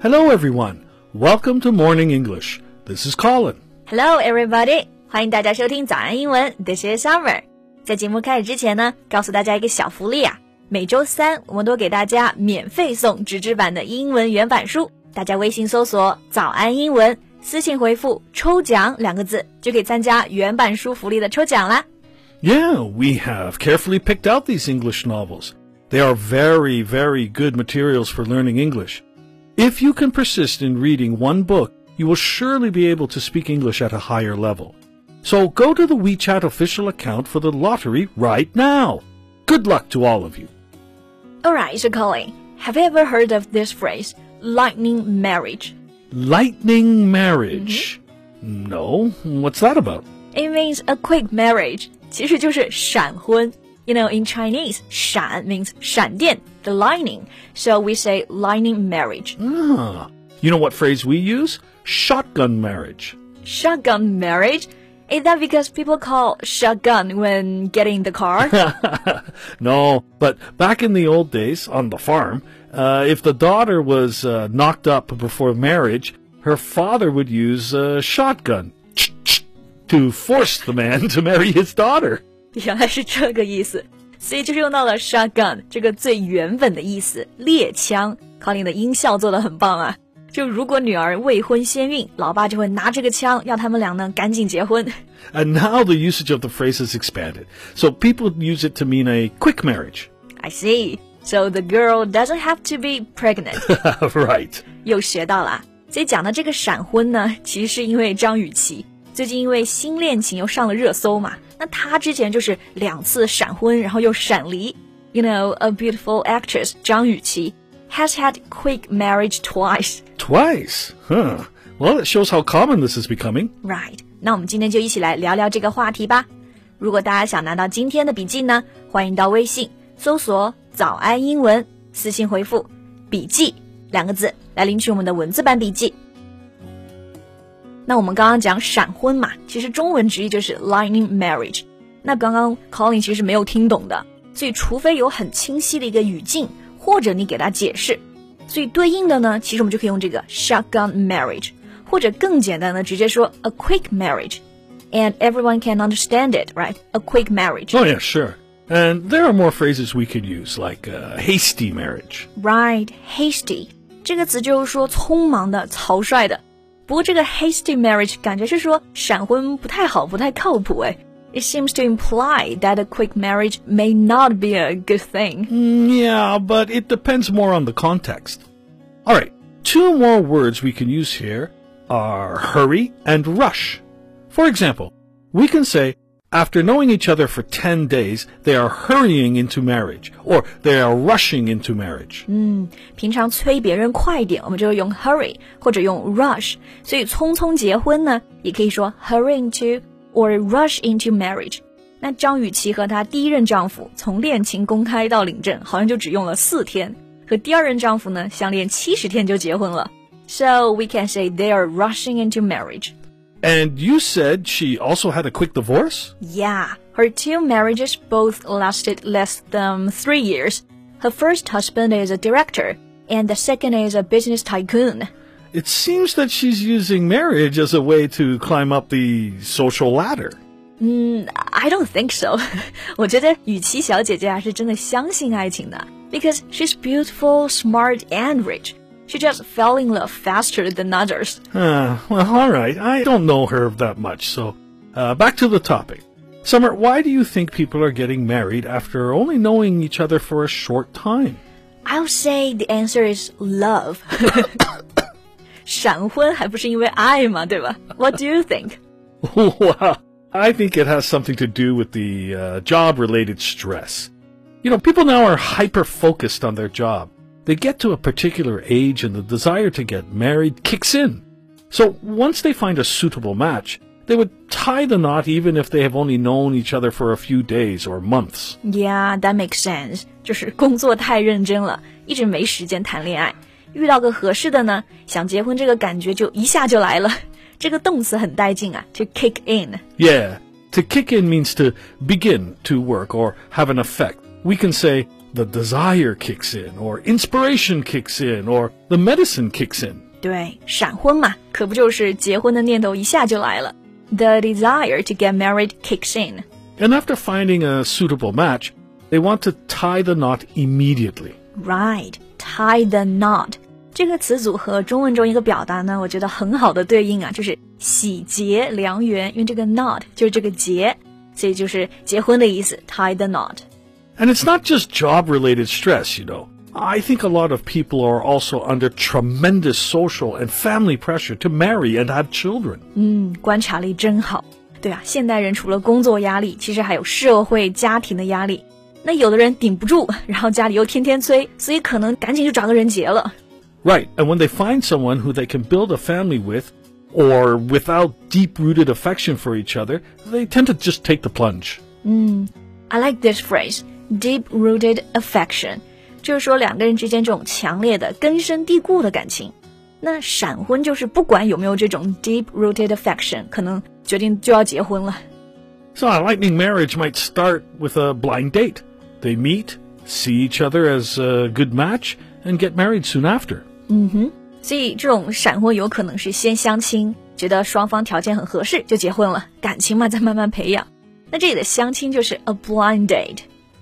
Hello, everyone. Welcome to Morning English. This is Colin. Hello, everybody. 欢迎大家收听早安英文，This is Summer。在节目开始之前呢，告诉大家一个小福利啊，每周三我们都给大家免费送纸质版的英文原版书，大家微信搜索“早安英文”，私信回复“抽奖”两个字，就可以参加原版书福利的抽奖啦。Yeah, we have carefully picked out these English novels. They are very, very good materials for learning English. If you can persist in reading one book, you will surely be able to speak English at a higher level. So go to the WeChat official account for the lottery right now. Good luck to all of you. Alright, so Colin, have you ever heard of this phrase, lightning marriage? Lightning marriage. No, what's that about? It means a quick marriage. 其实就是闪婚。 You know, in Chinese, 闪 means 闪电, the lightning. So we say lightning marriage. Ah, you know what phrase we use? Shotgun marriage. Shotgun marriage? Is that because people call shotgun when getting in the car? no, but back in the old days on the farm, uh, if the daughter was uh, knocked up before marriage, her father would use a shotgun to force the man to marry his daughter. 原来是这个意思，所以就是用到了 shotgun 这个最原本的意思，猎枪。Colin 的音效做的很棒啊！就如果女儿未婚先孕，老爸就会拿这个枪，要他们俩呢赶紧结婚。And now the usage of the phrase has expanded, so people use it to mean a quick marriage. I see. So the girl doesn't have to be pregnant. right. 又学到了。所以讲的这个闪婚呢，其实是因为张雨绮最近因为新恋情又上了热搜嘛。那她之前就是两次闪婚，然后又闪离。You know, a beautiful actress 张雨绮 has had quick marriage twice. Twice? Huh. Well, it shows how common this is becoming. Right. 那我们今天就一起来聊聊这个话题吧。如果大家想拿到今天的笔记呢，欢迎到微信搜索“早安英文”，私信回复“笔记”两个字来领取我们的文字版笔记。那我们刚刚讲闪婚嘛，其实中文直译就是 lightning marriage。那刚刚 Colin 其实是没有听懂的，所以除非有很清晰的一个语境，或者你给他解释，所以对应的呢，其实我们就可以用这个 shotgun marriage，或者更简单的直接说 a quick marriage。And everyone can understand it, right? A quick marriage. Oh, yeah, sure. And there are more phrases we could use, like uh, hasty marriage. Right, hasty. 这个词就是说匆忙的、草率的。 不过这个 hasty marriage 感觉是说闪婚不太好，不太靠谱哎。It seems to imply that a quick marriage may not be a good thing. Mm, yeah, but it depends more on the context. All right, two more words we can use here are hurry and rush. For example, we can say, after knowing each other for 10 days, they are hurrying into marriage, or they are rushing into marriage. 嗯，平常催别人快一点，我们就会用 hurry 或者用 rush。所以匆匆结婚呢，也可以说 hurry into or rush into marriage。那张雨绮和她第一任丈夫从恋情公开到领证，好像就只用了四天，和第二任丈夫呢相恋七十天就结婚了。So we can say they are rushing into marriage. And you said she also had a quick divorce? Yeah, her two marriages both lasted less than three years. Her first husband is a director, and the second is a business tycoon. It seems that she's using marriage as a way to climb up the social ladder. Mm, I don't think so. 我觉得雨琦小姐姐还是真的相信爱情的，because she's beautiful, smart, and rich. She just fell in love faster than others. Uh, well, all right. I don't know her that much, so uh, back to the topic. Summer, why do you think people are getting married after only knowing each other for a short time? I'll say the answer is love. 闪婚还不是因为爱嘛，对吧? What do you think? well, I think it has something to do with the uh, job-related stress. You know, people now are hyper-focused on their job they get to a particular age and the desire to get married kicks in. So once they find a suitable match, they would tie the knot even if they have only known each other for a few days or months. Yeah, that makes sense. 就是工作太认真了，一直没时间谈恋爱。遇到个合适的呢，想结婚这个感觉就一下就来了。这个动词很带劲啊，to kick in. Yeah, to kick in means to begin to work or have an effect. We can say the desire kicks in, or inspiration kicks in, or the medicine kicks in. 对，闪婚嘛，可不就是结婚的念头一下就来了。The desire to get married kicks in. And after finding a suitable match, they want to tie the knot immediately. Right, tie the knot. 这个词组和中文中一个表达呢，我觉得很好的对应啊，就是喜结良缘。因为这个 knot 就是这个结，所以就是结婚的意思，tie the knot。 And it's not just job related stress, you know. I think a lot of people are also under tremendous social and family pressure to marry and have children. 嗯，观察力真好。对啊，现代人除了工作压力，其实还有社会、家庭的压力。那有的人顶不住，然后家里又天天催，所以可能赶紧就找个人结了。Right, and when they find someone who they can build a family with, or without deep-rooted affection for each other, they tend to just take the plunge. I like this phrase, Deep-rooted affection，就是说两个人之间这种强烈的、根深蒂固的感情。那闪婚就是不管有没有这种 deep-rooted affection，可能决定就要结婚了。So a lightning marriage might start with a blind date. They meet, see each other as a good match, and get married soon after. 嗯哼所以这种闪婚有可能是先相亲，觉得双方条件很合适就结婚了，感情嘛再慢慢培养。那这里的相亲就是 a blind date。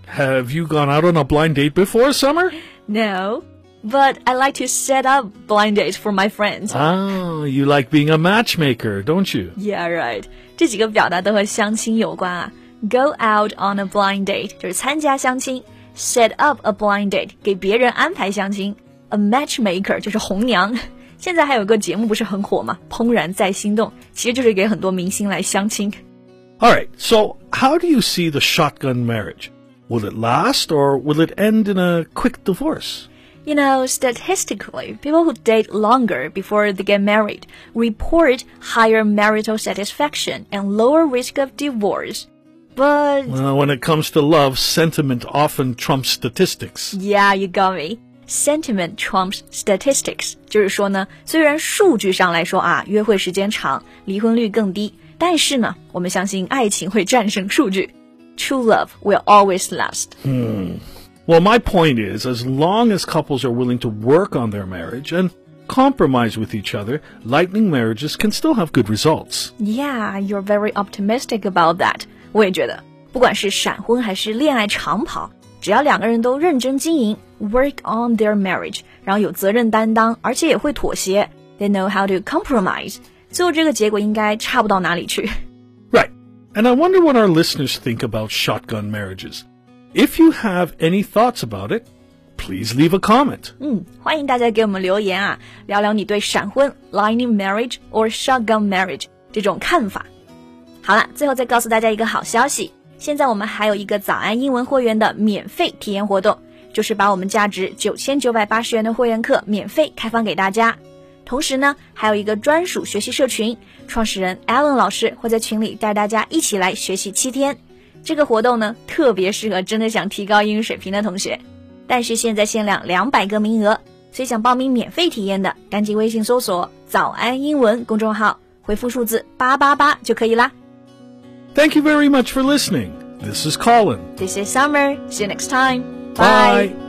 Have you gone out on a blind date before, Summer? No, but I like to set up blind dates for my friends. Ah, you like being a matchmaker, don't you? Yeah, right. 这几个表达都和相亲有关啊。Go out on a blind date 就是参加相亲，set up a blind date 给别人安排相亲，a matchmaker 就是红娘。现在还有个节目不是很火吗？怦然在心动，其实就是给很多明星来相亲。 All right, so how do you see the shotgun marriage? Will it last or will it end in a quick divorce? You know, statistically, people who date longer before they get married report higher marital satisfaction and lower risk of divorce. But Well, when it comes to love, sentiment often trumps statistics. Yeah, you got me. Sentiment trumps statistics，就是说呢，虽然数据上来说啊，约会时间长，离婚率更低，但是呢，我们相信爱情会战胜数据。 True love will always last. Well, my point is, as long as couples are willing to work on their marriage and compromise with each other, lightning marriages can still have good results. Yeah, you're very optimistic about that. 我也觉得，不管是闪婚还是恋爱长跑，只要两个人都认真经营，work on their marriage，然后有责任担当，而且也会妥协，they know how to compromise，最后这个结果应该差不到哪里去。 And I wonder what our listeners think about shotgun marriages. If you have any thoughts about it, please leave a comment. 嗯，欢迎大家给我们留言啊，聊聊你对闪婚 （lining marriage） or shotgun marriage 这种看法。好了，最后再告诉大家一个好消息，现在我们还有一个早安英文会员的免费体验活动，就是把我们价值九千九百八十元的会员课免费开放给大家。同时呢，还有一个专属学习社群，创始人 Alan 老师会在群里带大家一起来学习七天。这个活动呢，特别适合真的想提高英语水平的同学。但是现在限量两百个名额，所以想报名免费体验的，赶紧微信搜索“早安英文”公众号，回复数字八八八就可以啦。Thank you very much for listening. This is Colin. This is Summer. See you next time. Bye.